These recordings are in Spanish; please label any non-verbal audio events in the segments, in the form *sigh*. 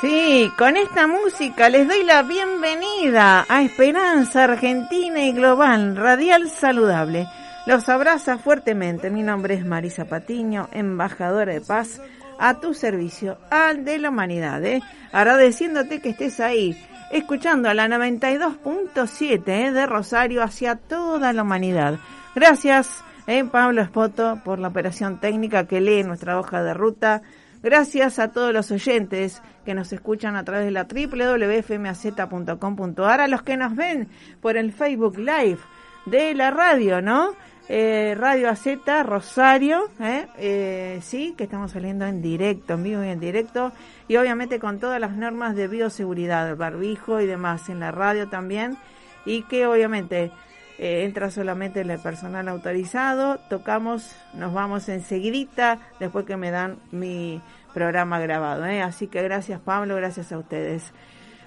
Sí, con esta música les doy la bienvenida a Esperanza Argentina y Global Radial Saludable. Los abraza fuertemente. Mi nombre es Marisa Patiño, embajadora de paz a tu servicio, al de la humanidad. ¿eh? Agradeciéndote que estés ahí, escuchando a la 92.7 ¿eh? de Rosario hacia toda la humanidad. Gracias, ¿eh? Pablo Espoto, por la operación técnica que lee nuestra hoja de ruta. Gracias a todos los oyentes que nos escuchan a través de la www.fmaz.com.ar, a los que nos ven por el Facebook Live de la radio, ¿no? Eh, radio AZ Rosario, ¿eh? ¿eh? sí, que estamos saliendo en directo, en vivo y en directo, y obviamente con todas las normas de bioseguridad, barbijo y demás, en la radio también, y que obviamente eh, entra solamente el personal autorizado, tocamos, nos vamos enseguidita, después que me dan mi programa grabado. ¿eh? Así que gracias Pablo, gracias a ustedes.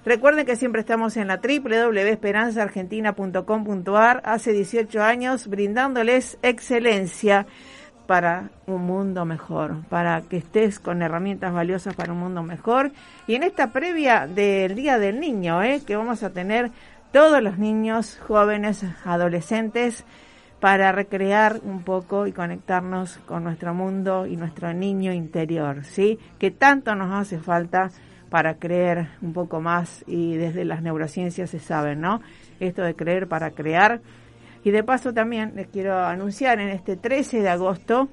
Recuerden que siempre estamos en la www.esperanzaargentina.com.ar hace 18 años brindándoles excelencia para un mundo mejor, para que estés con herramientas valiosas para un mundo mejor. Y en esta previa del Día del Niño, ¿eh? que vamos a tener todos los niños, jóvenes, adolescentes, para recrear un poco y conectarnos con nuestro mundo y nuestro niño interior, ¿sí? Que tanto nos hace falta para creer un poco más y desde las neurociencias se sabe, ¿no? Esto de creer para crear. Y de paso también les quiero anunciar en este 13 de agosto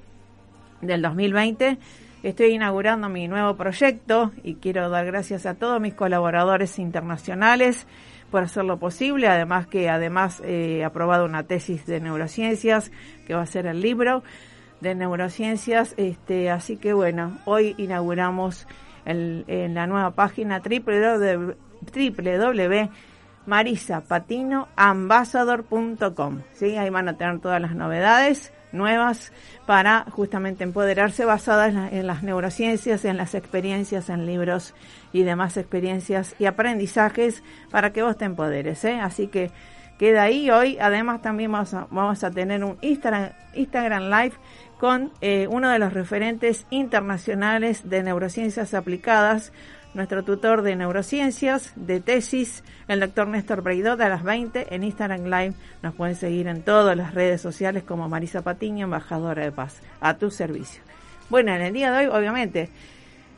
del 2020 estoy inaugurando mi nuevo proyecto y quiero dar gracias a todos mis colaboradores internacionales por hacerlo posible. Además que además he aprobado una tesis de neurociencias que va a ser el libro de neurociencias. Este, así que bueno, hoy inauguramos el, en la nueva página www.marisapatinoambassador.com. ¿sí? Ahí van a tener todas las novedades nuevas para justamente empoderarse basadas en, las neurociencias, en las experiencias, en libros y demás experiencias y aprendizajes para que vos te empoderes. ¿eh? Así que queda ahí hoy. Además también vamos a, vamos a tener un Instagram, Instagram Live con eh, uno de los referentes internacionales de neurociencias aplicadas, nuestro tutor de neurociencias, de tesis, el doctor Néstor Breidot a las 20 en Instagram Live. Nos pueden seguir en todas las redes sociales como Marisa Patiño, embajadora de paz, a tu servicio. Bueno, en el día de hoy, obviamente,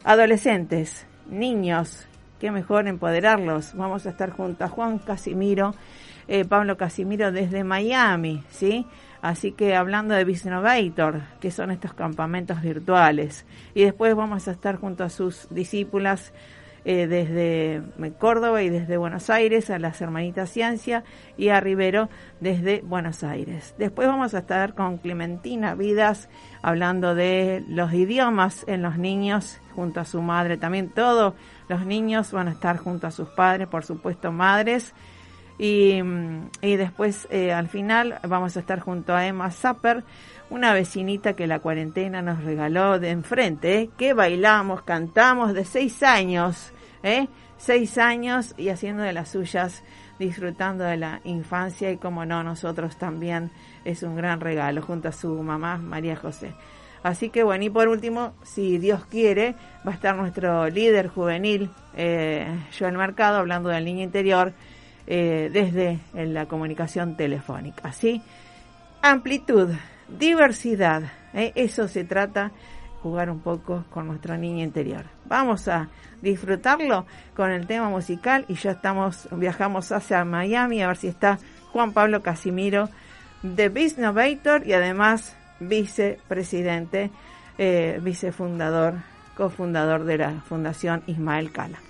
adolescentes, niños, qué mejor empoderarlos. Vamos a estar junto a Juan Casimiro, eh, Pablo Casimiro desde Miami, ¿sí? Así que hablando de Bisnovator, que son estos campamentos virtuales. Y después vamos a estar junto a sus discípulas eh, desde Córdoba y desde Buenos Aires, a las hermanitas Ciencia y a Rivero desde Buenos Aires. Después vamos a estar con Clementina Vidas hablando de los idiomas en los niños junto a su madre. También todos los niños van a estar junto a sus padres, por supuesto madres y, y después, eh, al final, vamos a estar junto a Emma Zapper, una vecinita que la cuarentena nos regaló de enfrente, ¿eh? que bailamos, cantamos de seis años, ¿eh? seis años y haciendo de las suyas, disfrutando de la infancia y como no, nosotros también es un gran regalo junto a su mamá María José. Así que bueno, y por último, si Dios quiere, va a estar nuestro líder juvenil, eh, Joel Mercado, hablando del niño interior, eh, desde la comunicación telefónica. Así, amplitud, diversidad, ¿eh? eso se trata, jugar un poco con nuestro niño interior. Vamos a disfrutarlo con el tema musical y ya estamos, viajamos hacia Miami a ver si está Juan Pablo Casimiro de Business y además vicepresidente, eh, vicefundador, cofundador de la Fundación Ismael Cala.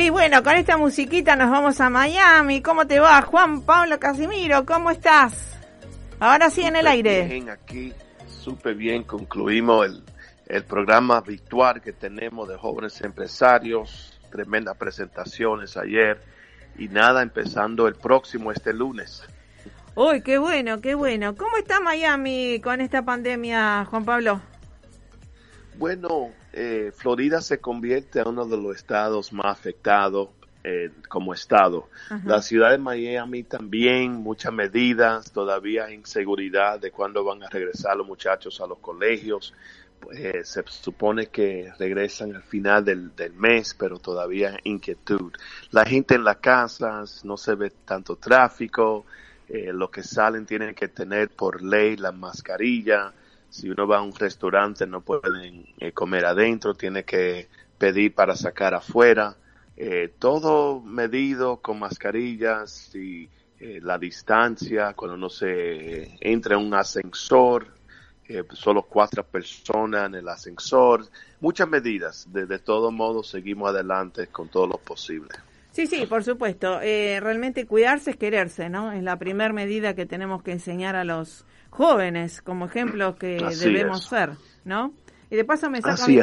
Sí, bueno, con esta musiquita nos vamos a Miami. ¿Cómo te va, Juan Pablo Casimiro? ¿Cómo estás? Ahora sí en el aire. Bien, aquí súper bien. Concluimos el, el programa virtual que tenemos de jóvenes empresarios. Tremendas presentaciones ayer. Y nada, empezando el próximo este lunes. Uy, qué bueno, qué bueno. ¿Cómo está Miami con esta pandemia, Juan Pablo? Bueno, eh, Florida se convierte en uno de los estados más afectados eh, como estado. La ciudad de Miami también, muchas medidas, todavía inseguridad de cuándo van a regresar los muchachos a los colegios. Pues, se supone que regresan al final del, mes, pero todavía inquietud. La gente en las casas, no se ve tanto tráfico, eh, los que salen tienen que tener por ley la mascarilla, si uno va a un restaurante no pueden eh, comer adentro, tiene que pedir para sacar afuera. Eh, todo medido con mascarillas y eh, la distancia, cuando uno se entra en un ascensor, solo cuatro personas en el ascensor, muchas medidas. De, de todo modo, seguimos adelante con todo lo posible. Sí, sí, por supuesto. realmente cuidarse es quererse, ¿no? Es la primera medida que tenemos que enseñar a los jóvenes como ejemplo que debemos ser, ¿no? Y de paso me saco, mi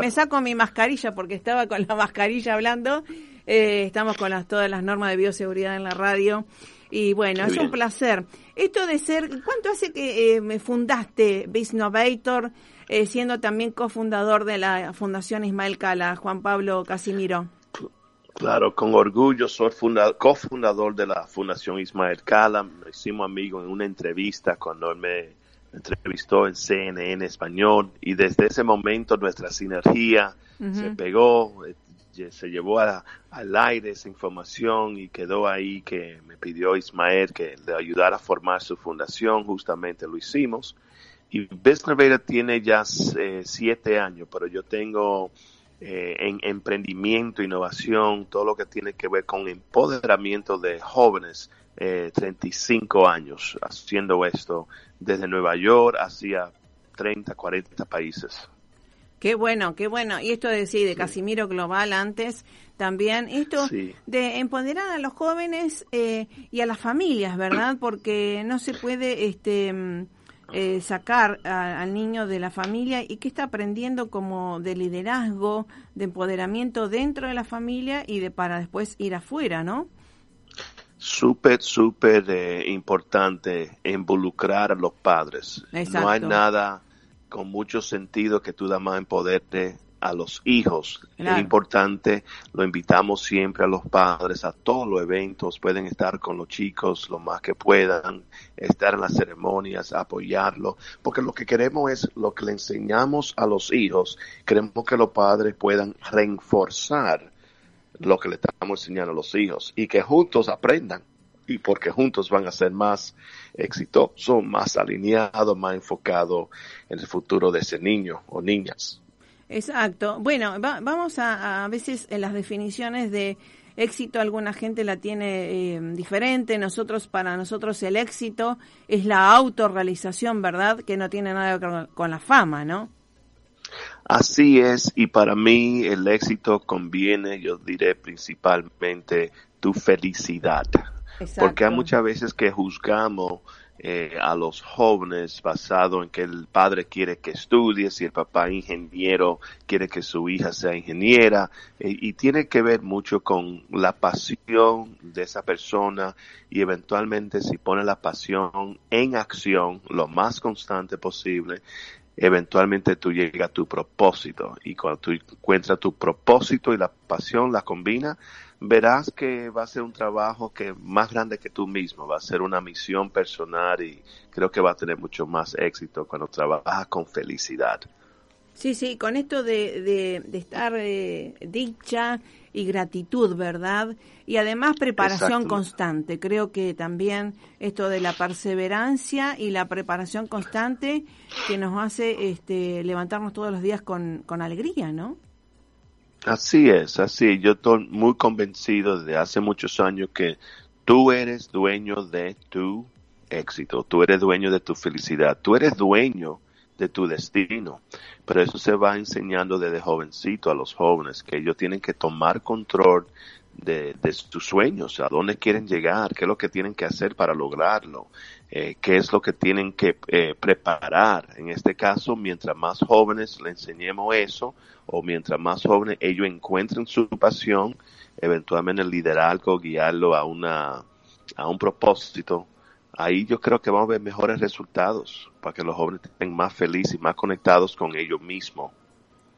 me, saco mi mascarilla porque estaba con la *laughs* mascarilla hablando. Eh, estamos con las, todas las normas de bioseguridad en la radio. Y bueno, es un placer. Esto de ser, ¿cuánto hace que eh, me fundaste Biznovator, eh, siendo también cofundador de la Fundación Ismael Cala, Juan Pablo Casimiro? Claro, con orgullo soy cofundador de la Fundación Ismael Cala. Me hicimos amigos en una entrevista cuando él me entrevistó en CNN español y desde ese momento nuestra sinergia se pegó, eh, se llevó al aire esa información y quedó ahí que me pidió Ismael que le ayudara a formar su fundación, justamente lo hicimos. Y Business tiene ya eh, siete años, pero yo tengo eh, en emprendimiento, innovación, todo lo que tiene que ver con empoderamiento de jóvenes, eh, 35 años haciendo esto desde Nueva York hacia 30, 40 países. Qué bueno, qué bueno. Y esto de de Casimiro Global antes, también esto de empoderar a los jóvenes eh, y a las familias, ¿verdad? Porque no se puede este mm, eh, sacar al niño de la familia y que está aprendiendo como de liderazgo, de empoderamiento dentro de la familia y de para después ir afuera, ¿no? Súper, súper eh, importante involucrar a los padres. No hay nada con mucho sentido que tú da más en poder de a los hijos. Es importante, lo invitamos siempre a los padres, a todos los eventos, pueden estar con los chicos lo más que puedan, estar en las ceremonias, apoyarlo, porque lo que queremos es lo que le enseñamos a los hijos, queremos que los padres puedan reforzar lo que le estamos enseñando a los hijos y que juntos aprendan y porque juntos van a ser más exitosos, más alineados, más enfocados en el futuro de ese niño o niñas. Exacto. Bueno, vamos a, a veces en las definiciones de éxito alguna gente la tiene eh, diferente. Nosotros, para nosotros el éxito es la autorrealización, ¿verdad? Que no tiene nada que ver con, la fama, ¿no? Así es, y para mí el éxito conviene, yo diré principalmente tu felicidad. Porque hay muchas veces que juzgamos eh, a los jóvenes basado en que el padre quiere que estudie, si el papá ingeniero quiere que su hija sea ingeniera, eh, y tiene que ver mucho con la pasión de esa persona y eventualmente si pone la pasión en acción lo más constante posible, eventualmente tú llegas a tu propósito. Y cuando tú encuentras tu propósito y la pasión la combina, verás que va a ser un trabajo que más grande que tú mismo, va a ser una misión personal y creo que va a tener mucho más éxito cuando trabajas con felicidad. Sí, sí, con esto de, de, estar eh, dicha y gratitud, ¿verdad? Y además preparación constante. Creo que también esto de la perseverancia y la preparación constante que nos hace este, levantarnos todos los días con, con alegría, ¿no? Así es, así. Yo estoy muy convencido desde hace muchos años que tú eres dueño de tu éxito, tú eres dueño de tu felicidad, tú eres dueño de tu destino. Pero eso se va enseñando desde jovencito a los jóvenes, que ellos tienen que tomar control de, sus sueños, a dónde quieren llegar, qué es lo que tienen que hacer para lograrlo, eh, qué es lo que tienen que eh, preparar. En este caso, mientras más jóvenes le enseñemos eso, o mientras más jóvenes ellos encuentren su pasión, eventualmente el liderazgo, guiarlo a una a un propósito, ahí yo creo que vamos a ver mejores resultados para que los jóvenes estén más felices y más conectados con ellos mismos.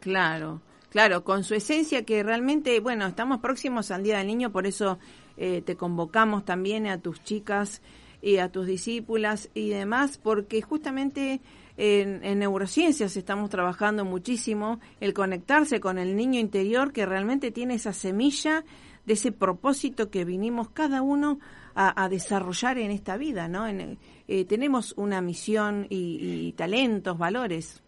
Claro, claro, con su esencia que realmente, bueno, estamos próximos al Día del Niño, por eso eh, te convocamos también a tus chicas y a tus discípulas y demás, porque justamente en, en, neurociencias estamos trabajando muchísimo el conectarse con el niño interior que realmente tiene esa semilla de ese propósito que vinimos cada uno a, desarrollar en esta vida, ¿no? En, eh, tenemos una misión y, talentos, valores.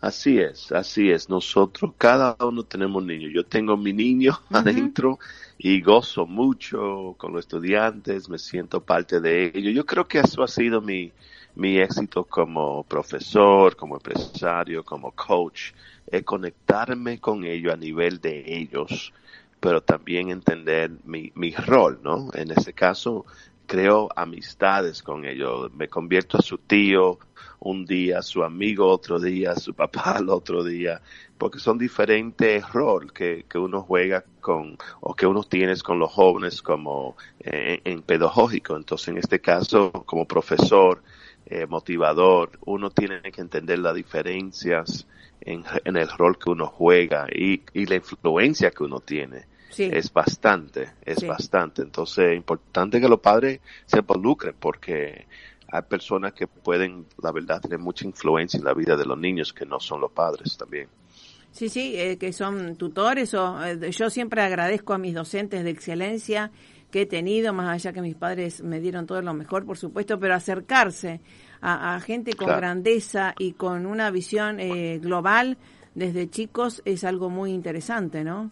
Así es, así es. Nosotros, cada uno tenemos niños. Yo tengo mi niño *laughs* adentro y gozo mucho con los estudiantes, me siento parte de ellos. Yo creo que eso ha sido mi, mi éxito como profesor, como empresario, como coach, es conectarme con ellos a nivel de ellos pero también entender mi, mi rol, ¿no? En ese caso, creo amistades con ellos, me convierto a su tío un día, su amigo otro día, su papá *laughs* el otro día, porque son diferentes roles que, que uno juega con o que uno tiene con los jóvenes como eh, en pedagógico. Entonces, en este caso, como profesor, eh, motivador, uno tiene que entender las diferencias en, en, el rol que uno juega y, y la influencia que uno tiene es bastante, es bastante. Entonces, es importante que los padres se involucren porque hay personas que pueden, la verdad, tener mucha influencia en la vida de los niños que no son los padres también. Sí, sí, eh, que son tutores o eh, yo siempre agradezco a mis docentes de excelencia que he tenido, más allá que mis padres me dieron todo lo mejor, por supuesto, pero acercarse a, gente con grandeza y con una visión eh, global desde chicos es algo muy interesante, ¿no?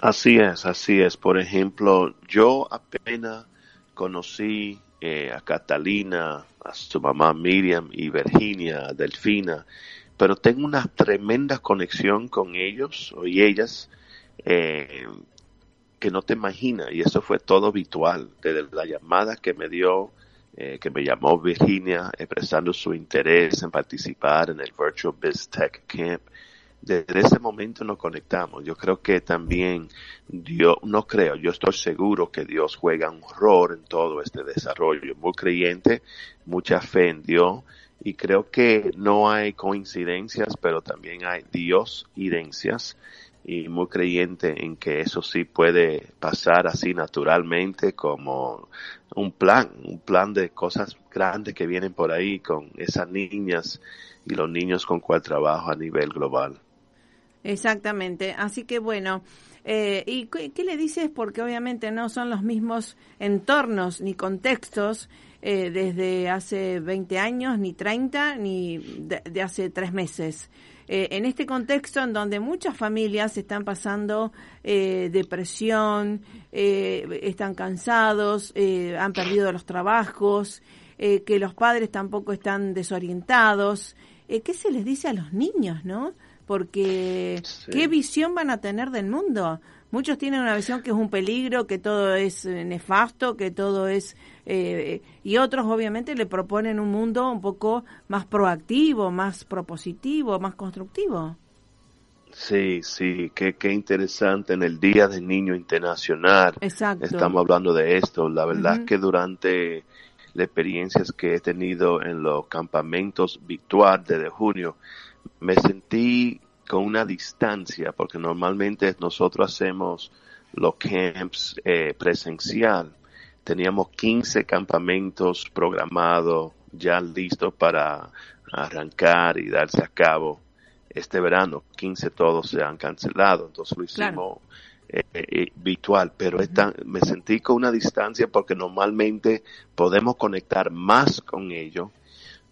Así es, así es. Por ejemplo, yo apenas conocí eh, a Catalina, a su mamá Miriam y Virginia, Delfina, pero tengo una tremenda conexión con ellos y ellas eh, que no te imaginas. Y eso fue todo habitual, desde la llamada que me dio, eh, que me llamó Virginia, expresando su interés en participar en el Virtual Biz Tech Camp desde ese momento nos conectamos. Yo creo que también Dios, no creo, yo estoy seguro que Dios juega un rol en todo este desarrollo. Muy creyente, mucha fe en Dios y creo que no hay coincidencias, pero también hay Dios irencias y muy creyente en que eso sí puede pasar así naturalmente como un plan, un plan de cosas grandes que vienen por ahí con esas niñas y los niños con cual trabajo a nivel global. Exactamente. Así que bueno, eh, ¿y qué, le dices? Porque obviamente no son los mismos entornos ni contextos eh, desde hace 20 años, ni 30, ni de, hace tres meses. Eh, en este contexto en donde muchas familias están pasando depresión, están cansados, han perdido los trabajos, que los padres tampoco están desorientados, ¿qué se les dice a los niños, no? porque ¿qué visión van a tener del mundo? Muchos tienen una visión que es un peligro, que todo es eh, nefasto, que todo es... Eh, y otros obviamente le proponen un mundo un poco más proactivo, más propositivo, más constructivo. Sí, sí, qué, qué interesante. En el Día del Niño Internacional estamos hablando de esto. La verdad que durante las experiencias que he tenido en los campamentos virtuales de junio, me sentí con una distancia, porque normalmente nosotros hacemos los camps eh, presencial. Teníamos 15 campamentos programados, ya listos para arrancar y darse a cabo este verano. 15 todos se han cancelado, entonces lo hicimos eh, eh, virtual, pero me sentí con una distancia porque normalmente podemos conectar más con ellos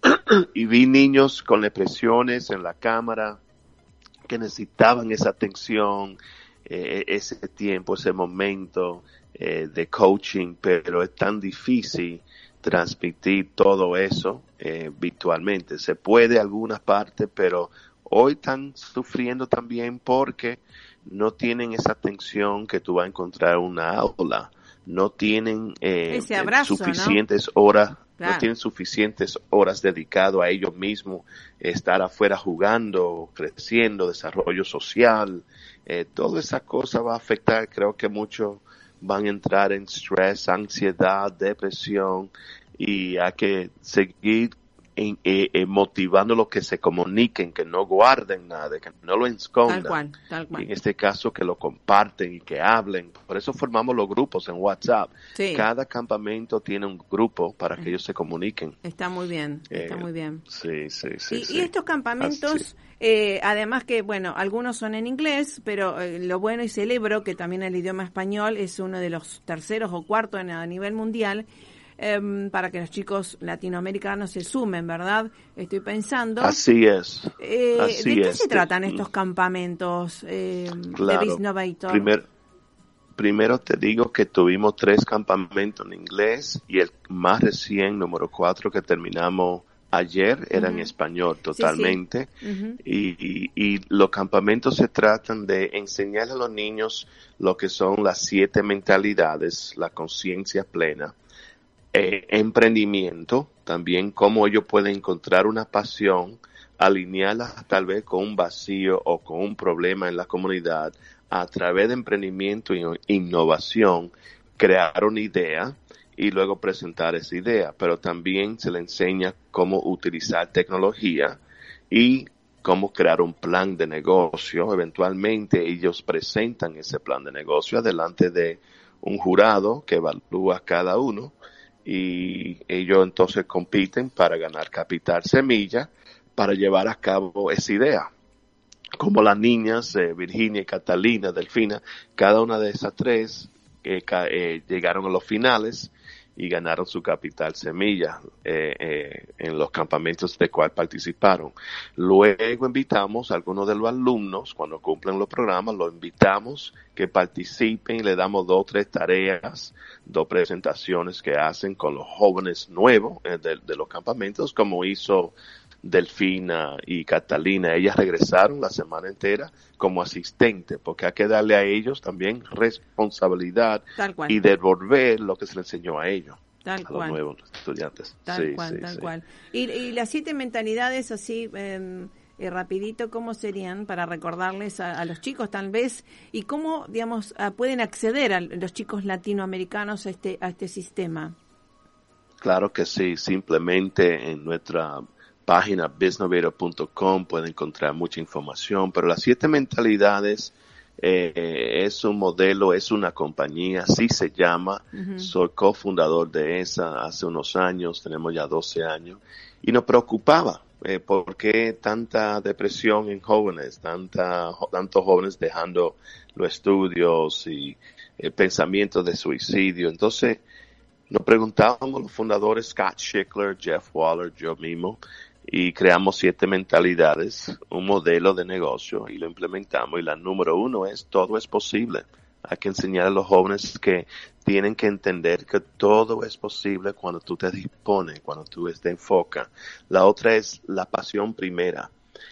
*clears throat* y vi niños con depresiones en la cámara que necesitaban esa atención, eh, ese tiempo, ese momento, eh, de coaching, pero es tan difícil transmitir todo eso eh, virtualmente. Se puede algunas partes, pero hoy están sufriendo también porque no tienen esa atención que tú vas a encontrar en una aula, no tienen eh, suficientes horas no tienen suficientes horas dedicado a ellos mismos, estar afuera jugando, creciendo, desarrollo social, eh, toda esa cosa va a afectar, creo que muchos van a entrar en estrés, ansiedad, depresión y hay que seguir en, eh, eh, motivando los que se comuniquen, que no guarden nada, que no lo escondan. Tal cual, tal cual. En este caso, que lo comparten y que hablen. Por eso formamos los grupos en WhatsApp. Cada campamento tiene un grupo para que ellos se comuniquen. Está muy bien, está eh, muy bien. Sí, sí, sí. Y, estos campamentos, eh, además que, bueno, algunos son en inglés, pero lo bueno y celebro que también el idioma español es uno de los terceros o cuartos a nivel mundial Em, para que los chicos latinoamericanos se sumen, ¿verdad? Estoy pensando. Así es. Eh, ¿De qué se tratan estos campamentos eh, de primero te digo que tuvimos tres campamentos en inglés y el más recién, número cuatro, que terminamos ayer era en español totalmente. Y, y, los campamentos se tratan de enseñar a los niños lo que son las siete mentalidades, la conciencia plena, eh, emprendimiento, también cómo ellos pueden encontrar una pasión, alinearla tal vez con un vacío o con un problema en la comunidad a través de emprendimiento e innovación, crear una idea y luego presentar esa idea, pero también se le enseña cómo utilizar tecnología y cómo crear un plan de negocio. Eventualmente ellos presentan ese plan de negocio delante de un jurado que evalúa cada uno y ellos entonces compiten para ganar capital semilla para llevar a cabo esa idea. Como las niñas, eh, Virginia, Catalina, Delfina, cada una de esas tres eh, eh, llegaron a los finales y ganaron su capital semilla eh, eh, en los campamentos de cual participaron. Luego invitamos a algunos de los alumnos, cuando cumplen los programas, los invitamos que participen y le damos dos o tres tareas, dos presentaciones que hacen con los jóvenes nuevos eh, de, los campamentos, como hizo Delfina y Catalina, ellas regresaron la semana entera como asistente, porque hay que darle a ellos también responsabilidad y devolver lo que se les enseñó a ellos. a los nuevos estudiantes. Tal cual, tal cual. Y, las siete mentalidades así, eh, rapidito, ¿cómo serían para recordarles a, los chicos tal vez? ¿Y cómo, digamos, pueden acceder a los chicos latinoamericanos a este, a este sistema? Claro que sí, simplemente en nuestra página biznovator.com pueden encontrar mucha información, pero las siete mentalidades eh, es un modelo, es una compañía, así se llama. Soy cofundador de esa hace unos años, tenemos ya 12 años, y nos preocupaba eh, por qué tanta depresión en jóvenes, tanta, tantos jóvenes dejando los estudios y eh, pensamientos de suicidio. Entonces, nos preguntábamos los fundadores Scott Schickler, Jeff Waller, yo mismo, y creamos siete mentalidades, un modelo de negocio y lo implementamos. Y la número uno es todo es posible. Hay que enseñar a los jóvenes que tienen que entender que todo es posible cuando tú te dispones, cuando tú te enfocas. La otra es la pasión primera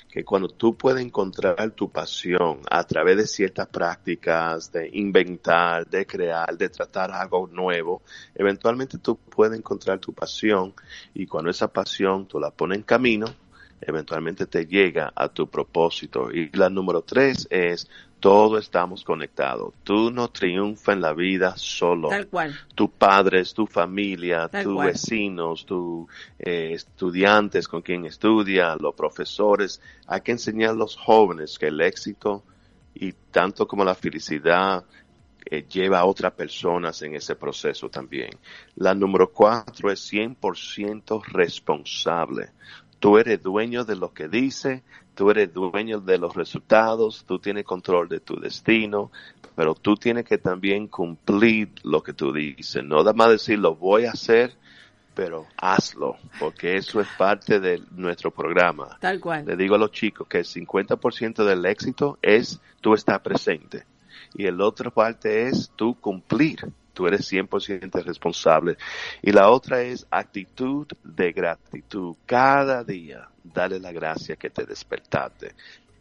que cuando tú puedes encontrar tu pasión a través de ciertas prácticas, de inventar, de crear, de tratar algo nuevo, eventualmente tú puedes encontrar tu pasión y cuando esa pasión tú la pones en camino, eventualmente te llega a tu propósito. Y la número tres es todos estamos conectados. Tú no triunfas en la vida solo. Tal cual. Tu padres, tu familia, tus vecinos, tus eh, estudiantes con quien estudia, los profesores. Hay que enseñar a los jóvenes que el éxito y tanto como la felicidad eh, lleva a otras personas en ese proceso también. La número cuatro es 100% responsable. Tú eres dueño de lo que dice, tú eres dueño de los resultados, tú tienes control de tu destino, pero tú tienes que también cumplir lo que tú dices. No da más decir lo voy a hacer, pero hazlo, porque eso es parte de nuestro programa. Tal cual. Le digo a los chicos que el 50% del éxito es tú estar presente y el otro parte es tú cumplir tú eres 100% responsable. Y la otra es actitud de gratitud. Cada día, dale la gracia que te despertaste,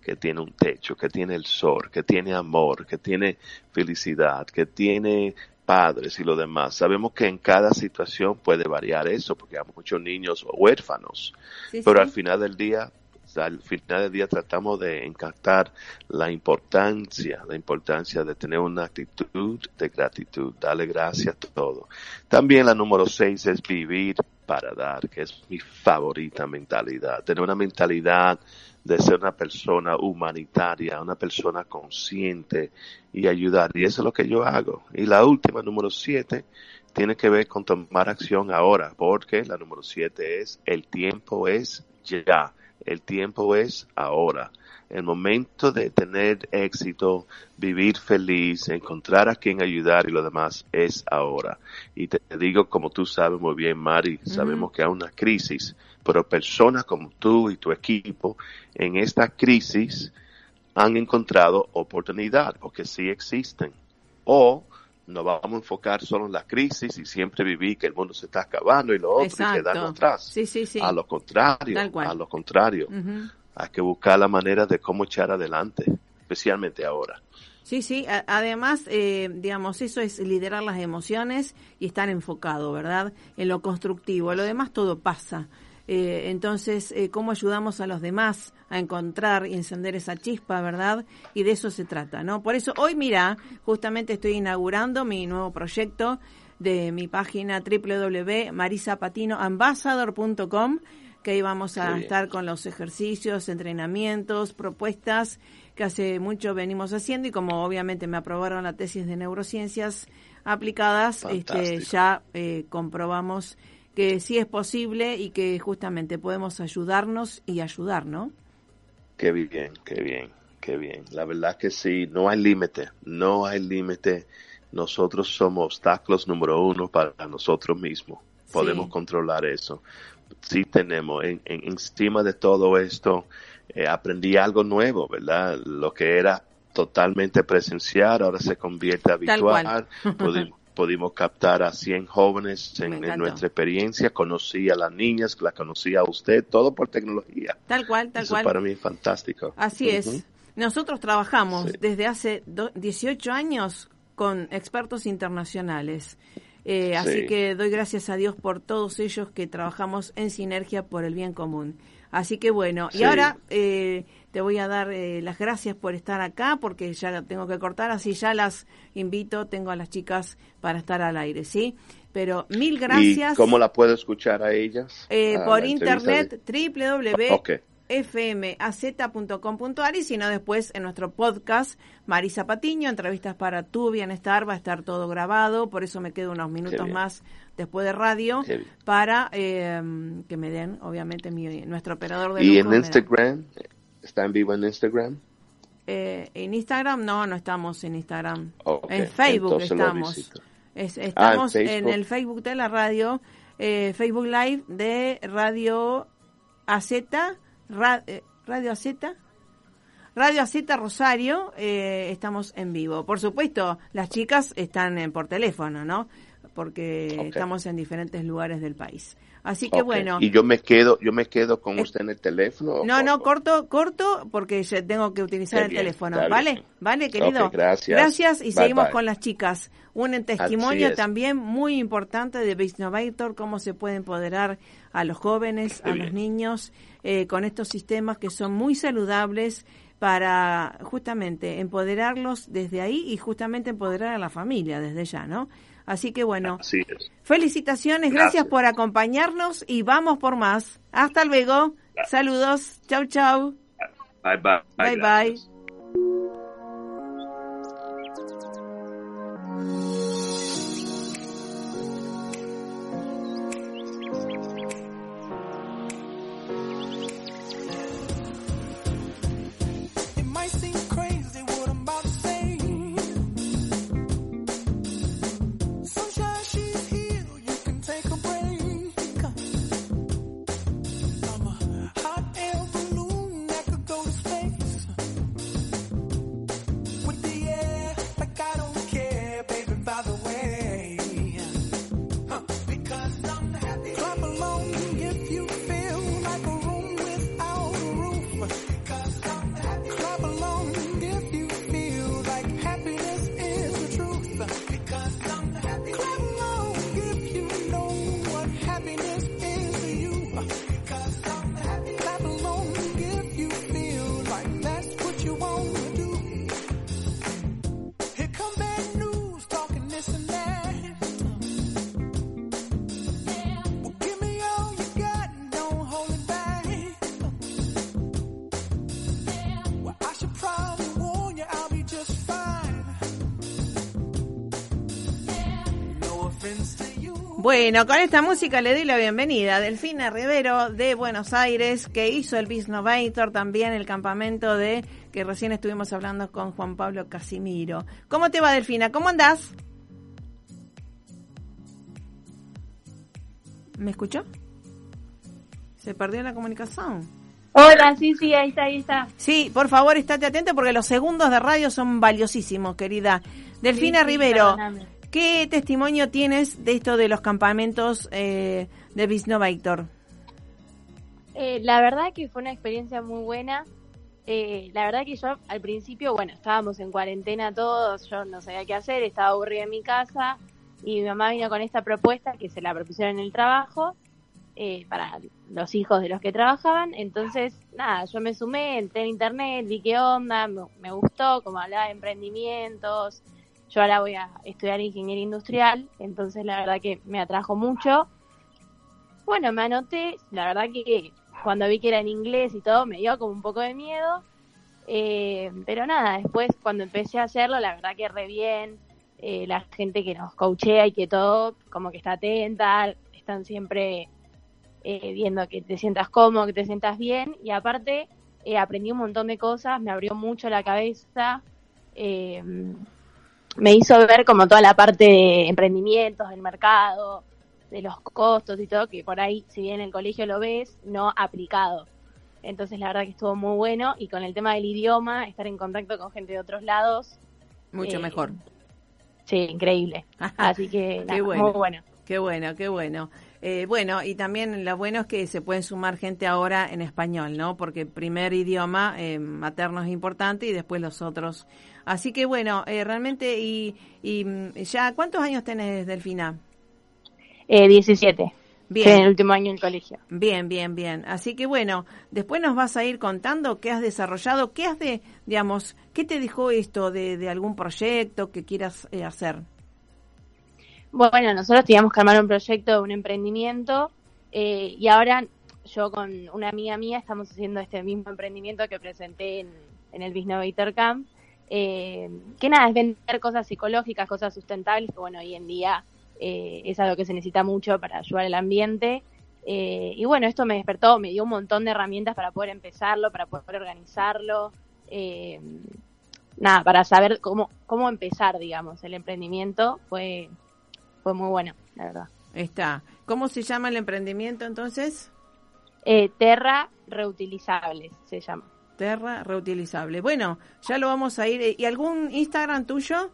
que tiene un techo, que tiene el sol, que tiene amor, que tiene felicidad, que tiene padres y lo demás. Sabemos que en cada situación puede variar eso, porque hay muchos niños huérfanos, pero al final del día al final del día tratamos de encantar la importancia, la importancia de tener una actitud de gratitud, darle gracias a todo. También la número seis es vivir para dar, que es mi favorita mentalidad, tener una mentalidad de ser una persona humanitaria, una persona consciente y ayudar. Y eso es lo que yo hago. Y la última, número siete, tiene que ver con tomar acción ahora, porque la número siete es el tiempo es ya. El tiempo es ahora. El momento de tener éxito, vivir feliz, encontrar a quien ayudar y lo demás es ahora. Y te digo, como tú sabes muy bien, Mari, sabemos que hay una crisis, pero personas como tú y tu equipo en esta crisis han encontrado oportunidad, porque sí existen. O no vamos a enfocar solo en la crisis y siempre vivir que el mundo se está acabando y lo otro y quedarnos atrás. Sí, sí, sí. A lo contrario, a lo contrario. Hay que buscar la manera de cómo echar adelante, especialmente ahora. Sí, sí, además, eh, digamos, eso es liderar las emociones y estar enfocado, ¿verdad? En lo constructivo. Lo demás todo pasa. Eh, entonces, eh, ¿cómo ayudamos a los demás a encontrar y encender esa chispa, verdad? Y de eso se trata, ¿no? Por eso hoy, mira, justamente estoy inaugurando mi nuevo proyecto de mi página www.marisapatinoambassador.com que ahí vamos a estar con los ejercicios, entrenamientos, propuestas que hace mucho venimos haciendo y como obviamente me aprobaron la tesis de neurociencias aplicadas, este, ya eh, comprobamos que sí es posible y que justamente podemos ayudarnos y ayudar, ¿no? Qué bien, qué bien, qué bien. La verdad que sí, no hay límite, no hay límite. Nosotros somos obstáculos número uno para nosotros mismos. Podemos controlar eso. Sí tenemos, en, encima de todo esto, eh, aprendí algo nuevo, ¿verdad? Lo que era totalmente presencial ahora se convierte habitual. Podemos, pudimos captar a 100 jóvenes en, nuestra experiencia, conocí a las niñas, la conocí a usted, todo por tecnología. Tal cual, tal Eso cual. para mí es fantástico. Así es. Nosotros trabajamos desde hace 18 años con expertos internacionales. Eh, así que doy gracias a Dios por todos ellos que trabajamos en sinergia por el bien común. Así que bueno, y ahora eh, te voy a dar eh, las gracias por estar acá, porque ya tengo que cortar, así ya las invito, tengo a las chicas para estar al aire, ¿sí? Pero mil gracias. ¿Y cómo la puedo escuchar a ellas? Eh, por internet, www.fmaz.com.ar y si no después en nuestro podcast Marisa Patiño, entrevistas para tu bienestar, va a estar todo grabado, por eso me quedo unos minutos más después de radio para eh, que me den, obviamente, mi, nuestro operador de... Y en Instagram, ¿Está en vivo en Instagram? Eh, en Instagram no, no estamos en Instagram. En Facebook estamos. estamos ah, en, el Facebook de la radio, eh, Facebook Live de Radio AZ, Radio AZ, Radio AZ Rosario, estamos en vivo. Por supuesto, las chicas están por teléfono, ¿no? Porque estamos en diferentes lugares del país. Así que bueno. Y yo me quedo, yo me quedo con usted en el teléfono. No, no, corto, corto, porque tengo que utilizar el teléfono. ¿Vale? ¿Vale, querido? gracias. Gracias y seguimos con las chicas. Un testimonio también muy importante de Innovator, cómo se puede empoderar a los jóvenes, a los niños, eh, con estos sistemas que son muy saludables para justamente empoderarlos desde ahí y justamente empoderar a la familia desde ya, ¿no? Así que bueno, felicitaciones, gracias. por acompañarnos y vamos por más. Hasta luego. Saludos. Chau, chau. Bye, bye. Bye, bye. Bueno, con esta música le doy la bienvenida a Delfina Rivero de Buenos Aires, que hizo el Bisnovator, también el campamento de que recién estuvimos hablando con Juan Pablo Casimiro. ¿Cómo te va, Delfina? ¿Cómo andás? ¿Me escuchó? ¿Se perdió la comunicación? Hola, sí, sí, ahí está, ahí está. Sí, por favor, estate atento porque los segundos de radio son valiosísimos, querida. Delfina Rivero, ¿Qué testimonio tienes de esto de los campamentos eh, de Bisnovator? Eh, la verdad que fue una experiencia muy buena. Eh, la verdad que yo al principio, bueno, estábamos en cuarentena todos, yo no sabía qué hacer, estaba aburrida en mi casa y mi mamá vino con esta propuesta que se la propusieron en el trabajo eh, para los hijos de los que trabajaban. Entonces, nada, yo me sumé, entré en internet, vi qué onda, me, me gustó, como hablaba de emprendimientos, yo ahora voy a estudiar ingeniería industrial, entonces la verdad que me atrajo mucho. Bueno, me anoté, la verdad que cuando vi que era en inglés y todo, me dio como un poco de miedo. Eh, pero nada, después cuando empecé a hacerlo, la verdad que re bien. Eh, la gente que nos coachea y que todo, como que está atenta, están siempre eh, viendo que te sientas cómodo, que te sientas bien. Y aparte, aprendí un montón de cosas, me abrió mucho la cabeza me hizo ver como toda la parte de emprendimientos, del mercado, de los costos y todo, que por ahí, si bien en el colegio lo ves, no aplicado. Entonces la verdad que estuvo muy bueno y con el tema del idioma, estar en contacto con gente de otros lados. Mucho eh, mejor. Sí, increíble. *laughs* Así que muy bueno. Qué bueno, qué bueno. Eh, bueno, y también lo bueno es que se pueden sumar gente ahora en español, ¿no? Porque el primer idioma eh, materno es importante y después los otros Así que bueno, eh, realmente, y, y mm, ya, ¿cuántos años tenés, Delfina? Eh, 17. Bien. En el último año en colegio. Bien, bien, bien. Así que bueno, después nos vas a ir contando qué has desarrollado, qué has de, digamos, qué te dejó esto de, de algún proyecto que quieras eh, hacer. Bueno, nosotros teníamos que armar un proyecto, un emprendimiento, eh, y ahora yo con una amiga mía estamos haciendo este mismo emprendimiento que presenté en, en el Bisnovator Camp, eh, que nada, es vender cosas psicológicas, cosas sustentables, que bueno, hoy en día eh, es algo que se necesita mucho para ayudar al ambiente. Eh, y bueno, esto me despertó, me dio un montón de herramientas para poder empezarlo, para poder organizarlo, nada, para saber cómo, cómo empezar, digamos, el emprendimiento fue, fue muy bueno, la verdad. Está. ¿Cómo se llama el emprendimiento entonces? Terra Reutilizables se llama. Terra reutilizable. Bueno, ya lo vamos a ir. Eh, ¿Y algún Instagram tuyo?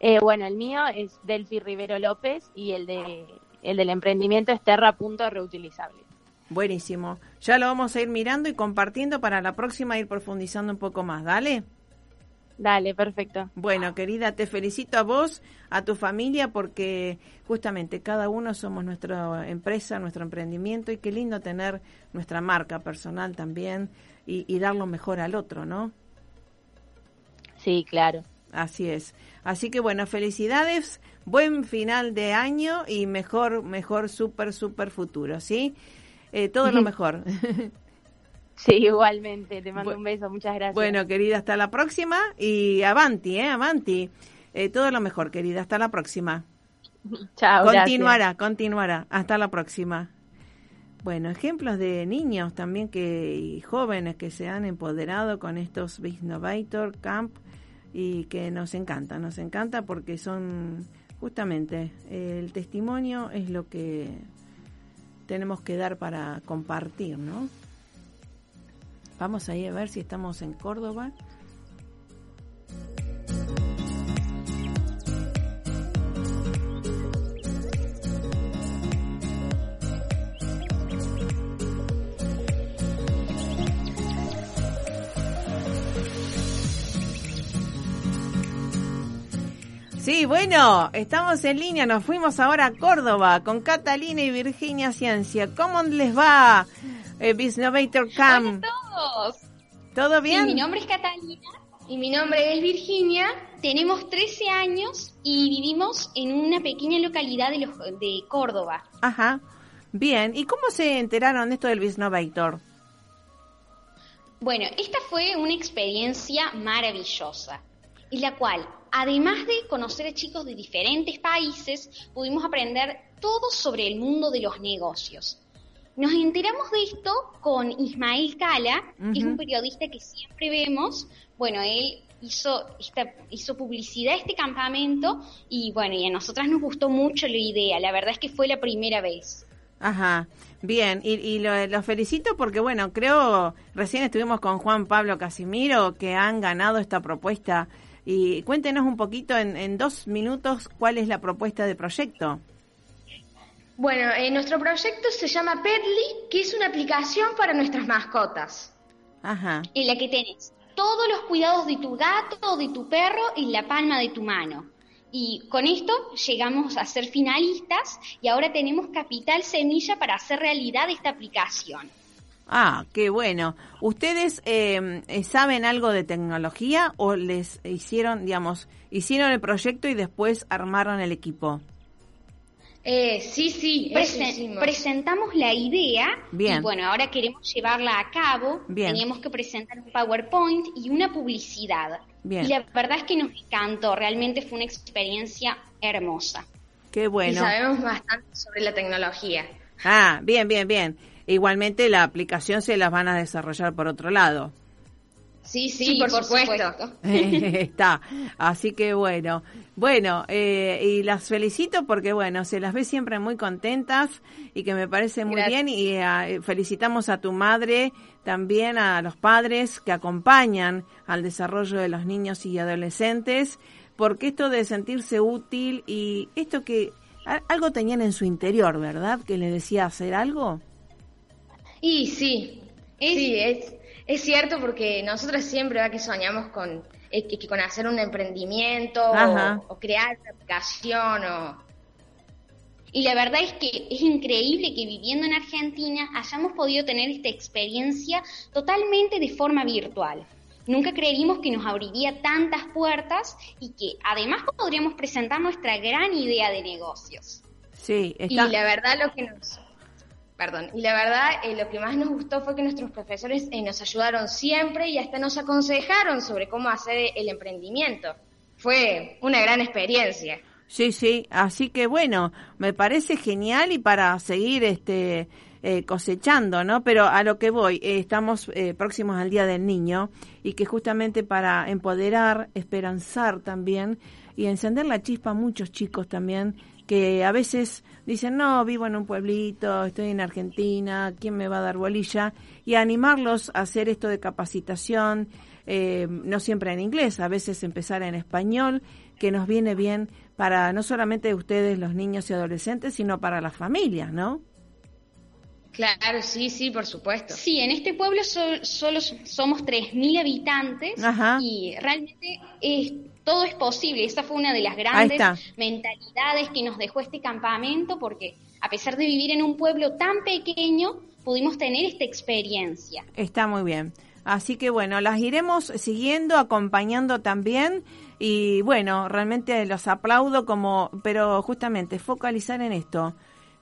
Eh, bueno, el mío es Delphi Rivero López y el de el del emprendimiento es terra.reutilizable. Buenísimo. Ya lo vamos a ir mirando y compartiendo para la próxima ir profundizando un poco más. Dale. Dale, perfecto. Bueno, querida, te felicito a vos, a tu familia, porque justamente cada uno somos nuestra empresa, nuestro emprendimiento y qué lindo tener nuestra marca personal también y, y dar lo mejor al otro, ¿no? Sí, claro. Así es. Así que bueno, felicidades, buen final de año y mejor, mejor, súper, súper futuro, ¿sí? Eh, todo lo *laughs* mejor. *laughs* *laughs* Sí, igualmente. Te mando un beso. Muchas gracias. Bueno, querida, hasta la próxima y avanti, ¿eh? Avanti. Eh, todo lo mejor, querida. Hasta la próxima. *laughs* Chao. Continuará, continuará. Hasta la próxima. Bueno, ejemplos de niños también que y jóvenes que se han empoderado con estos Bisnovator Camp y que nos encanta, nos encanta porque son justamente el testimonio es lo que tenemos que dar para compartir, ¿no? Vamos ahí a ver si estamos en Córdoba. Sí, bueno, estamos en línea, nos fuimos ahora a Córdoba con Catalina y Virginia Ciencia. ¿Cómo les va, eh, Camp? Hola a todos. ¿Todo bien? mi nombre es Catalina y mi nombre es Virginia. Tenemos 13 años y vivimos en una pequeña localidad de, los, de Córdoba. Ajá, bien. ¿Y cómo se enteraron de esto del Bisnovator? Bueno, esta fue una experiencia maravillosa, en la cual además de conocer a chicos de diferentes países, pudimos aprender todo sobre el mundo de los negocios. Nos enteramos de esto con Ismael Cala, que es un periodista que siempre vemos. Bueno, él hizo, hizo publicidad a este campamento y bueno, y a nosotras nos gustó mucho la idea. La verdad es que fue la primera vez. Ajá, bien, y, lo, felicito porque, bueno, creo, recién estuvimos con Juan Pablo Casimiro, que han ganado esta propuesta. Y cuéntenos un poquito en, en dos minutos cuál es la propuesta de proyecto. Bueno, eh, nuestro proyecto se llama Petly, que es una aplicación para nuestras mascotas. Ajá. En la que tenés todos los cuidados de tu gato o de tu perro en la palma de tu mano. Y con esto llegamos a ser finalistas y ahora tenemos capital semilla para hacer realidad esta aplicación. Ah, qué bueno. ¿Ustedes em, eh, saben algo de tecnología o les hicieron, digamos, hicieron el proyecto y después armaron el equipo? Eh, sí, sí, presentamos la idea y bueno, ahora queremos llevarla a cabo. Teníamos que presentar un PowerPoint y una publicidad. Y la verdad es que nos encantó, realmente fue una experiencia hermosa. Qué bueno. Y sabemos bastante sobre la tecnología. Ah, bien, bien, bien. Igualmente la aplicación se las van a desarrollar por otro lado. Sí, sí, por, supuesto. *laughs* Está. Así que bueno. Bueno, eh, y las felicito porque, bueno, se las ve siempre muy contentas y que me parece muy bien. Y eh, felicitamos a tu madre, también a los padres que acompañan al desarrollo de los niños y adolescentes, porque esto de sentirse útil y esto que algo tenían en su interior, ¿verdad? Que le decía hacer algo. Y sí, sí, es es cierto porque nosotros siempre ¿va? que soñamos con, eh, con hacer un emprendimiento o, crear una aplicación o... Y la verdad es que es increíble que viviendo en Argentina hayamos podido tener esta experiencia totalmente de forma virtual. Nunca creímos que nos abriría tantas puertas y que además podríamos presentar nuestra gran idea de negocios. Sí, y la verdad lo que nos Perdón. Y la verdad, eh, lo que más nos gustó fue que nuestros profesores eh, nos ayudaron siempre y hasta nos aconsejaron sobre cómo hacer el emprendimiento. Fue una gran experiencia. Sí, sí. Así que bueno, me parece genial y para seguir este eh, cosechando, ¿no? Pero a lo que voy, estamos próximos al Día del Niño y que justamente para empoderar, esperanzar también y encender la chispa a muchos chicos también que a veces dicen, no, vivo en un pueblito, estoy en Argentina, ¿quién me va a dar bolilla? Y animarlos a hacer esto de capacitación, eh, no siempre en inglés, a veces empezar en español, que nos viene bien para no solamente ustedes, los niños y adolescentes, sino para las familias, ¿no? Claro, sí, sí, por supuesto. Sí, en este pueblo solo somos 3.000 habitantes y realmente es todo es posible. Esa fue una de las grandes mentalidades que nos dejó este campamento, porque a pesar de vivir en un pueblo tan pequeño, pudimos tener esta experiencia. Está muy bien. Así que bueno, las iremos siguiendo, acompañando también. Y bueno, realmente los aplaudo como, pero justamente focalizar en esto,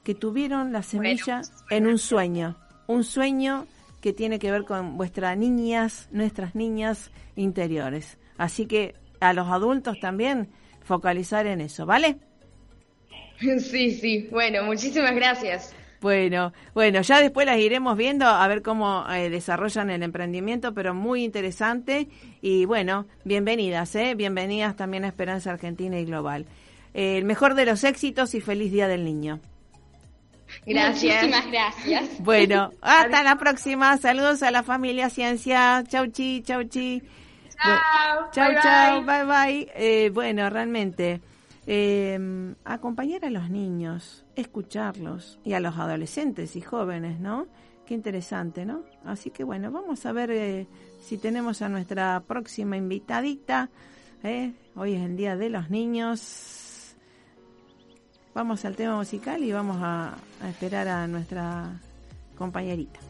que tuvieron la semilla en un sueño, un sueño que tiene que ver con vuestras niñas, nuestras niñas interiores. Así que a los adultos también focalizar en eso, ¿vale? *laughs* Sí, sí. Bueno, muchísimas gracias. Bueno, bueno, ya después las iremos viendo a ver cómo eh, desarrollan el emprendimiento, pero muy interesante y bueno, bienvenidas, ¿eh? Bienvenidas también a Esperanza Argentina y Global. el mejor de los éxitos y feliz Día del Niño. Gracias. Muchísimas gracias. Bueno, *laughs* hasta la próxima. Saludos a la familia Ciencia. Chau, chi, chau, chi. Chao. Chao, chao. Bye, bye. Eh, bueno, realmente, em, acompañar a los niños, escucharlos y a los adolescentes y jóvenes, ¿no? Qué interesante, ¿no? Así que bueno, vamos a ver eh, si tenemos a nuestra próxima invitadita. ¿eh? Hoy es el Día de los Niños. Vamos al tema musical y vamos a esperar a nuestra compañerita.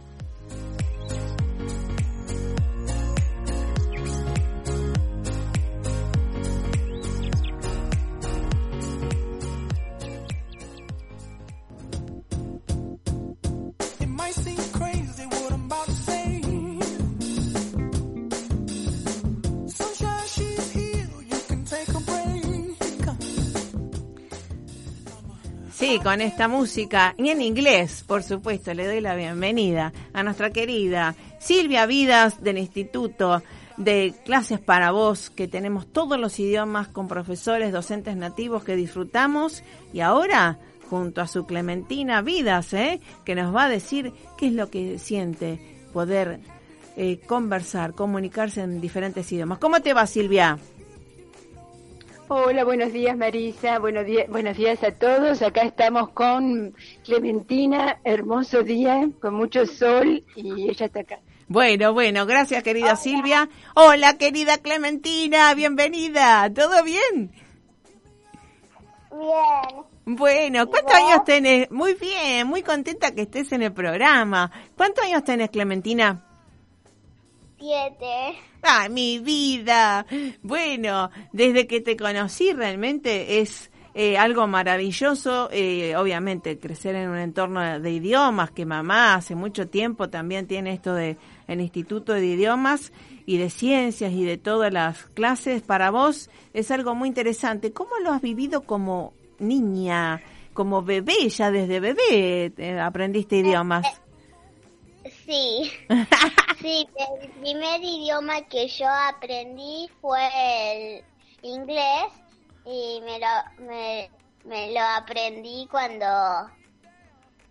Con esta música y en inglés, por supuesto, le doy la bienvenida a nuestra querida Silvia Vidas del Instituto de Clases para Vos, que tenemos todos los idiomas con profesores, docentes nativos que disfrutamos y ahora junto a su Clementina Vidas, ¿eh? que nos va a decir qué es lo que siente poder eh, conversar, comunicarse en diferentes idiomas. ¿Cómo te va, Silvia? Hola, buenos días Marisa, buenos días, buenos días a todos. Acá estamos con Clementina, hermoso día, con mucho sol y ella está acá. Bueno, bueno, gracias querida Silvia. Hola querida Clementina, bienvenida. ¿Todo bien? Bien. Bueno, ¿cuántos años tenés? Muy bien, muy contenta que estés en el programa. ¿Cuántos años tenés, Clementina? Siete. ¡Ah, mi vida! Bueno, desde que te conocí realmente es eh, algo maravilloso, eh, obviamente crecer en un entorno de idiomas, que mamá hace mucho tiempo también tiene esto de el Instituto de Idiomas y de Ciencias y de todas las clases para vos, es algo muy interesante. ¿Cómo lo has vivido como niña, como bebé, ya desde bebé eh, aprendiste idiomas? Sí, *laughs* sí, el primer idioma que yo aprendí fue el inglés y me lo, me, me lo aprendí cuando,